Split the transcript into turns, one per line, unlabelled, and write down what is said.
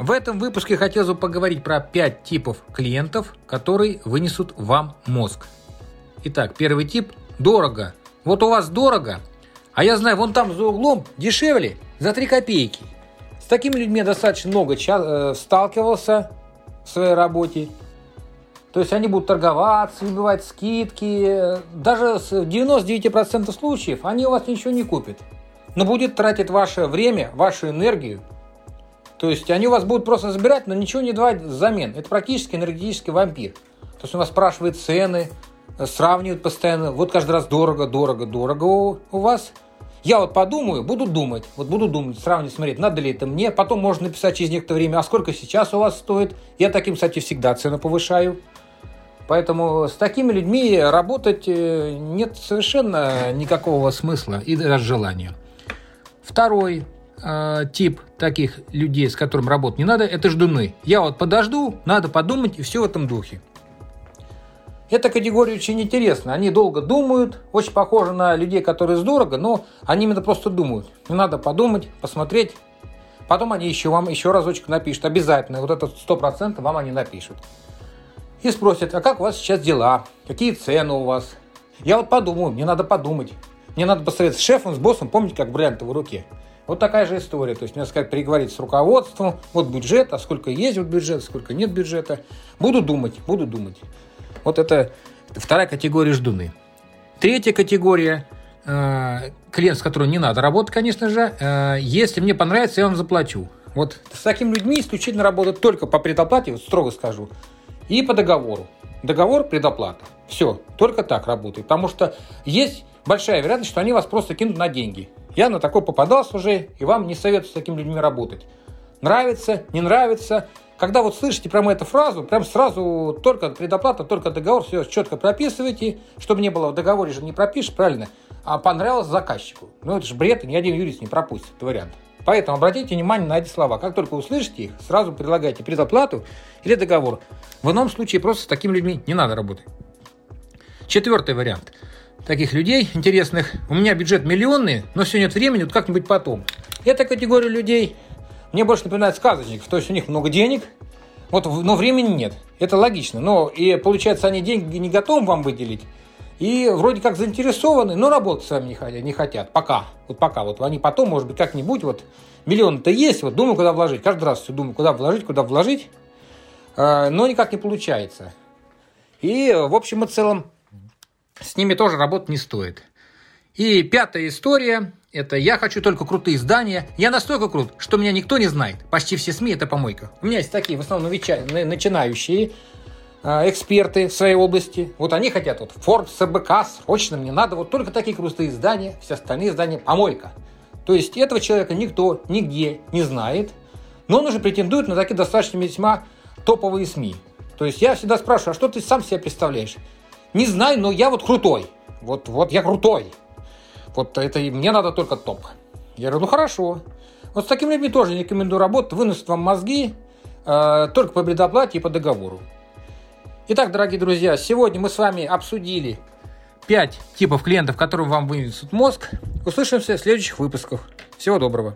В этом выпуске хотелось бы поговорить про 5 типов клиентов, которые вынесут вам мозг. Итак, первый тип – дорого. Вот у вас дорого, а я знаю, вон там за углом дешевле за 3 копейки. С такими людьми достаточно много э, сталкивался в своей работе. То есть они будут торговаться, выбивать скидки. Даже с 99% случаев они у вас ничего не купят. Но будет тратить ваше время, вашу энергию – то есть они у вас будут просто забирать, но ничего не давать взамен. Это практически энергетический вампир. То есть он вас спрашивает цены, сравнивает постоянно. Вот каждый раз дорого, дорого, дорого у, у вас. Я вот подумаю, буду думать, вот буду думать, сравнивать, смотреть, надо ли это мне. Потом можно написать через некоторое время, а сколько сейчас у вас стоит. Я таким, кстати, всегда цену повышаю. Поэтому с такими людьми работать э, нет совершенно никакого смысла и даже желания. Второй э, тип таких людей, с которым работать не надо, это ждуны. Я вот подожду, надо подумать, и все в этом духе. Эта категория очень интересна. Они долго думают, очень похожи на людей, которые здорово, но они именно просто думают. Не надо подумать, посмотреть. Потом они еще вам еще разочек напишут. Обязательно. Вот это сто процентов вам они напишут. И спросят, а как у вас сейчас дела? Какие цены у вас? Я вот подумаю, мне надо подумать. Мне надо посоветовать с шефом, с боссом, помните, как бриллианты в руке. Вот такая же история. То есть мне сказать, переговорить с руководством, вот бюджет, а сколько есть вот бюджет, сколько нет бюджета. Буду думать, буду думать. Вот это, вторая категория ждуны. Третья категория э, клиент, с которым не надо работать, конечно же. Э, если мне понравится, я вам заплачу. Вот с такими людьми исключительно работать только по предоплате, вот строго скажу, и по договору. Договор, предоплата. Все, только так работает. Потому что есть большая вероятность, что они вас просто кинут на деньги. Я на такой попадался уже, и вам не советую с такими людьми работать. Нравится, не нравится. Когда вот слышите прямо эту фразу, прям сразу только предоплата, только договор, все четко прописывайте, чтобы не было в договоре же не пропишешь, правильно? А понравилось заказчику. Ну это же бред, ни один юрист не пропустит этот вариант. Поэтому обратите внимание на эти слова. Как только услышите их, сразу предлагайте предоплату или договор. В ином случае просто с такими людьми не надо работать. Четвертый вариант – таких людей интересных. У меня бюджет миллионный, но все нет времени, вот как-нибудь потом. Эта категория людей мне больше напоминает сказочников, то есть у них много денег, вот, но времени нет. Это логично. Но и получается, они деньги не готовы вам выделить. И вроде как заинтересованы, но работать с вами не хотят, не хотят. Пока. Вот пока. Вот они потом, может быть, как-нибудь, вот миллион-то есть, вот думаю, куда вложить. Каждый раз все думаю, куда вложить, куда вложить. Э, но никак не получается. И, в общем и целом, с ними тоже работать не стоит. И пятая история – это я хочу только крутые издания. Я настолько крут, что меня никто не знает. Почти все СМИ – это помойка. У меня есть такие, в основном, начинающие э, эксперты в своей области. Вот они хотят вот Forbes, РБК, срочно мне надо вот только такие крутые издания, все остальные издания – помойка. То есть этого человека никто нигде не знает, но он уже претендует на такие достаточно весьма топовые СМИ. То есть я всегда спрашиваю, а что ты сам себе представляешь? Не знаю, но я вот крутой. Вот, вот я крутой. Вот это мне надо только топ. Я говорю, ну хорошо. Вот с такими людьми тоже не рекомендую работать, выносят вам мозги э, только по предоплате и по договору. Итак, дорогие друзья, сегодня мы с вами обсудили 5 типов клиентов, которым вам вынесут мозг. Услышимся в следующих выпусках. Всего доброго.